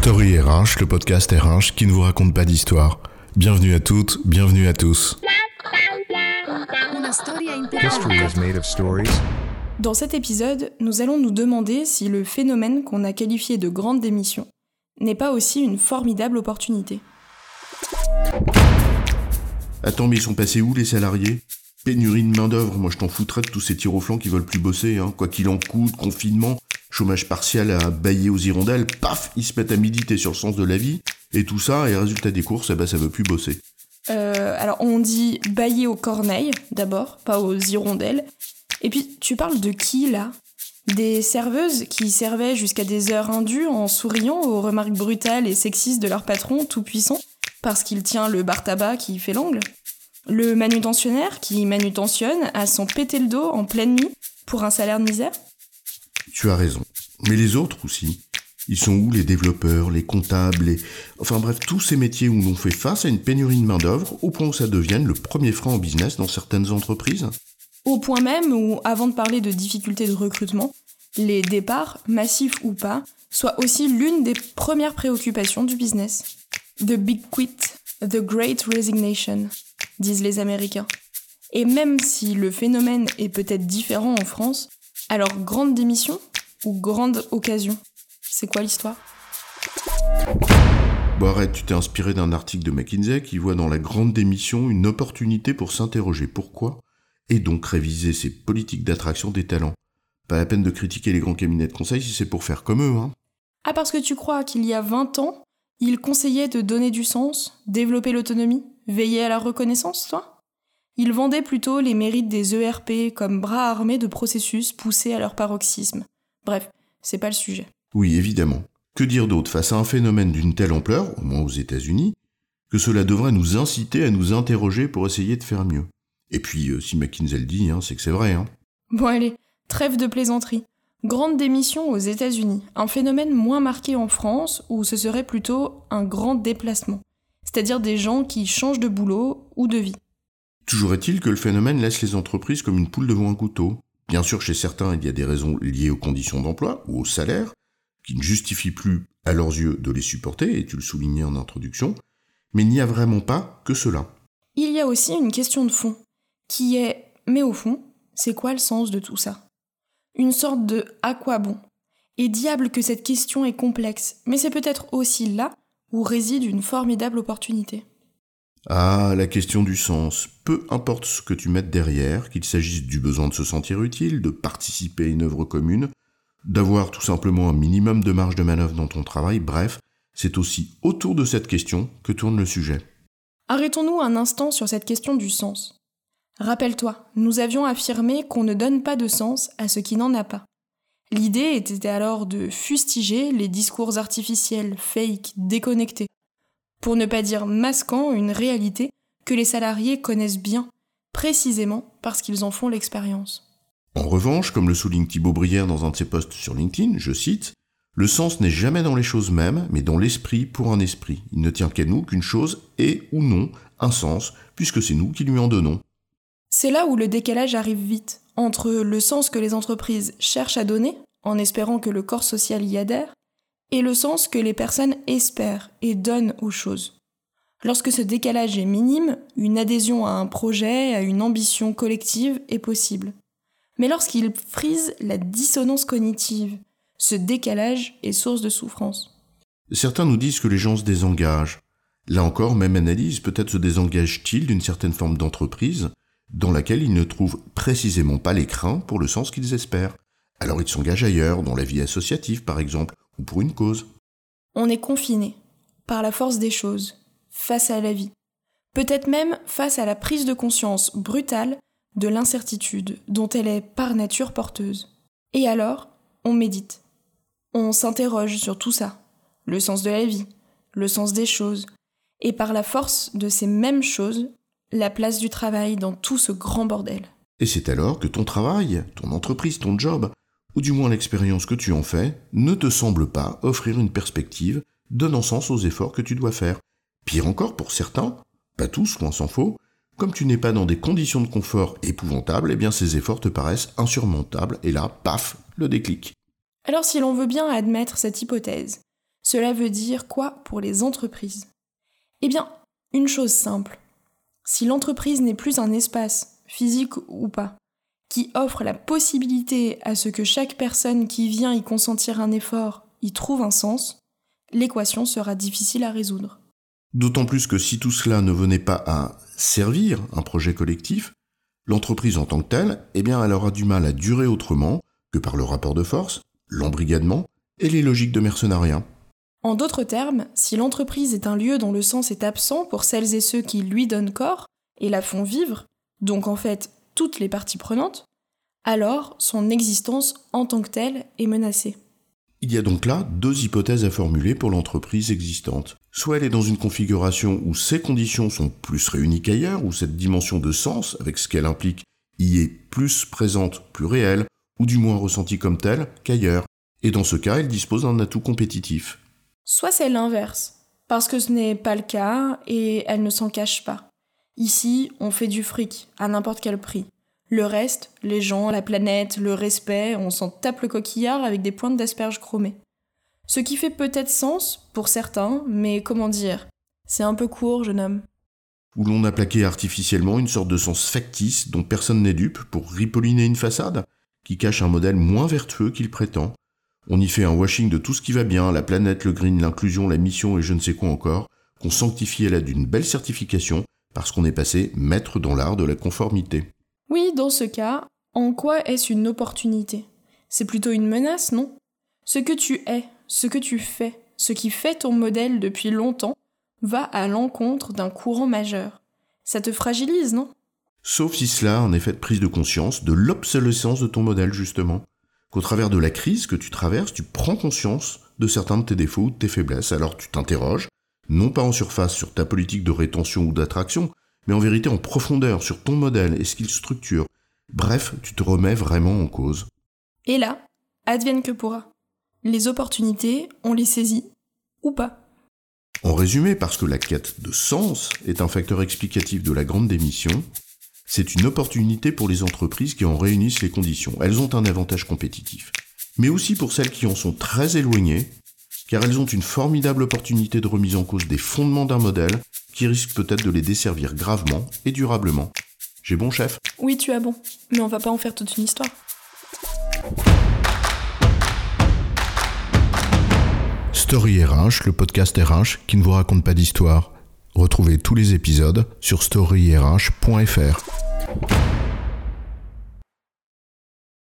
Story RH, le podcast RH qui ne vous raconte pas d'histoire. Bienvenue à toutes, bienvenue à tous. Dans cet épisode, nous allons nous demander si le phénomène qu'on a qualifié de grande démission n'est pas aussi une formidable opportunité. Attends, mais ils sont passés où les salariés? Pénurie de main-d'œuvre, moi je t'en foutrais de tous ces tirs au flanc qui veulent plus bosser, hein. quoi qu'il en coûte, confinement, chômage partiel à bailler aux hirondelles, paf, ils se mettent à méditer sur le sens de la vie, et tout ça, et résultat des courses, eh ben, ça veut plus bosser. Euh, alors on dit bailler aux corneilles d'abord, pas aux hirondelles. Et puis tu parles de qui là? Des serveuses qui servaient jusqu'à des heures indues en souriant aux remarques brutales et sexistes de leur patron tout puissant parce qu'il tient le bar tabac qui fait l'angle? Le manutentionnaire qui manutentionne à s'en péter le dos en pleine nuit pour un salaire de misère? Tu as raison. Mais les autres aussi. Ils sont où les développeurs, les comptables, les... Enfin bref, tous ces métiers où l'on fait face à une pénurie de main-d'œuvre au point où ça devienne le premier frein au business dans certaines entreprises Au point même où, avant de parler de difficultés de recrutement, les départs, massifs ou pas, soient aussi l'une des premières préoccupations du business. The Big Quit, The Great Resignation, disent les Américains. Et même si le phénomène est peut-être différent en France, alors grande démission ou grande occasion? C'est quoi l'histoire? Bon arrête, tu t'es inspiré d'un article de McKinsey qui voit dans la grande démission une opportunité pour s'interroger pourquoi et donc réviser ses politiques d'attraction des talents. Pas la peine de critiquer les grands cabinets de conseil si c'est pour faire comme eux, hein. Ah parce que tu crois qu'il y a 20 ans, il conseillait de donner du sens, développer l'autonomie, veiller à la reconnaissance, toi? Il vendait plutôt les mérites des ERP comme bras armés de processus poussés à leur paroxysme. Bref, c'est pas le sujet. Oui, évidemment. Que dire d'autre face à un phénomène d'une telle ampleur, au moins aux États-Unis, que cela devrait nous inciter à nous interroger pour essayer de faire mieux? Et puis, euh, si McKinsey le dit, hein, c'est que c'est vrai. Hein. Bon allez, trêve de plaisanterie. Grande démission aux États-Unis, un phénomène moins marqué en France où ce serait plutôt un grand déplacement, c'est-à-dire des gens qui changent de boulot ou de vie. Toujours est-il que le phénomène laisse les entreprises comme une poule devant un couteau. Bien sûr, chez certains, il y a des raisons liées aux conditions d'emploi ou au salaire, qui ne justifient plus, à leurs yeux, de les supporter, et tu le soulignais en introduction, mais il n'y a vraiment pas que cela. Il y a aussi une question de fond, qui est, mais au fond, c'est quoi le sens de tout ça? Une sorte de à quoi bon? Et diable que cette question est complexe, mais c'est peut-être aussi là où réside une formidable opportunité. Ah, la question du sens. Peu importe ce que tu mettes derrière, qu'il s'agisse du besoin de se sentir utile, de participer à une œuvre commune, d'avoir tout simplement un minimum de marge de manœuvre dans ton travail, bref, c'est aussi autour de cette question que tourne le sujet. Arrêtons-nous un instant sur cette question du sens. Rappelle-toi, nous avions affirmé qu'on ne donne pas de sens à ce qui n'en a pas. L'idée était alors de fustiger les discours artificiels, fake, déconnectés, pour ne pas dire masquant une réalité que les salariés connaissent bien, précisément parce qu'ils en font l'expérience. En revanche, comme le souligne Thibaut Brière dans un de ses posts sur LinkedIn, je cite, Le sens n'est jamais dans les choses mêmes, mais dans l'esprit pour un esprit. Il ne tient qu'à nous qu'une chose ait ou non un sens, puisque c'est nous qui lui en donnons. C'est là où le décalage arrive vite, entre le sens que les entreprises cherchent à donner, en espérant que le corps social y adhère, et le sens que les personnes espèrent et donnent aux choses. Lorsque ce décalage est minime, une adhésion à un projet, à une ambition collective est possible. Mais lorsqu'il frise la dissonance cognitive, ce décalage est source de souffrance. Certains nous disent que les gens se désengagent. Là encore, même analyse, peut-être se désengagent-ils d'une certaine forme d'entreprise dans laquelle ils ne trouvent précisément pas l'écrin pour le sens qu'ils espèrent. Alors ils s'engagent ailleurs, dans la vie associative par exemple, ou pour une cause. On est confiné, par la force des choses, face à la vie. Peut-être même face à la prise de conscience brutale de l'incertitude dont elle est par nature porteuse. Et alors, on médite. On s'interroge sur tout ça, le sens de la vie, le sens des choses, et par la force de ces mêmes choses, la place du travail dans tout ce grand bordel. Et c'est alors que ton travail, ton entreprise, ton job, ou du moins l'expérience que tu en fais, ne te semble pas offrir une perspective donnant sens aux efforts que tu dois faire. Pire encore pour certains, pas tous, loin s'en faut, comme tu n'es pas dans des conditions de confort épouvantables, eh bien ces efforts te paraissent insurmontables, et là, paf, le déclic. Alors si l'on veut bien admettre cette hypothèse, Cela veut dire quoi pour les entreprises? Eh bien, une chose simple. Si l'entreprise n'est plus un espace, physique ou pas, qui offre la possibilité à ce que chaque personne qui vient y consentir un effort y trouve un sens, l'équation sera difficile à résoudre. D'autant plus que si tout cela ne venait pas à servir un projet collectif, l'entreprise en tant que telle, eh bien, elle aura du mal à durer autrement que par le rapport de force, l'embrigadement et les logiques de mercenariat. En d'autres termes, si l'entreprise est un lieu dont le sens est absent pour celles et ceux qui lui donnent corps et la font vivre, donc en fait toutes les parties prenantes, alors son existence en tant que telle est menacée. Il y a donc là deux hypothèses à formuler pour l'entreprise existante. Soit elle est dans une configuration où ces conditions sont plus réunies qu'ailleurs, où cette dimension de sens, avec ce qu'elle implique, y est plus présente, plus réelle, ou du moins ressentie comme telle qu'ailleurs. Et dans ce cas, elle dispose d'un atout compétitif. Soit c'est l'inverse, parce que ce n'est pas le cas et elle ne s'en cache pas. Ici, on fait du fric, à n'importe quel prix. Le reste, les gens, la planète, le respect, on s'en tape le coquillard avec des pointes d'asperges chromées. Ce qui fait peut-être sens pour certains, mais comment dire? C'est un peu court, jeune homme. Où l'on a plaqué artificiellement une sorte de sens factice dont personne n'est dupe pour ripolliner une façade qui cache un modèle moins vertueux qu'il prétend. On y fait un washing de tout ce qui va bien, la planète, le green, l'inclusion, la mission et je ne sais quoi encore, qu'on sanctifie à l'aide d'une belle certification parce qu'on est passé maître dans l'art de la conformité. Oui, dans ce cas, en quoi est-ce une opportunité? C'est plutôt une menace, non? Ce que tu es, ce que tu fais, ce qui fait ton modèle depuis longtemps, va à l'encontre d'un courant majeur. Ça te fragilise, non? Sauf si cela a un effet de prise de conscience de l'obsolescence de ton modèle, justement. Qu'au travers de la crise que tu traverses, tu prends conscience de certains de tes défauts ou de tes faiblesses. Alors tu t'interroges, non pas en surface sur ta politique de rétention ou d'attraction, mais en vérité en profondeur sur ton modèle et ce qu'il structure. Bref, tu te remets vraiment en cause. Et là, advienne que pourra. Les opportunités, on les saisit ou pas. En résumé, parce que la quête de sens est un facteur explicatif de la grande démission, c'est une opportunité pour les entreprises qui en réunissent les conditions. Elles ont un avantage compétitif. Mais aussi pour celles qui en sont très éloignées, car elles ont une formidable opportunité de remise en cause des fondements d'un modèle qui risque peut-être de les desservir gravement et durablement. J'ai bon chef? Oui, tu as bon, mais on va pas en faire toute une histoire. Story RH, le podcast RH qui ne vous raconte pas d'histoire. Retrouvez tous les épisodes sur storyrh.fr.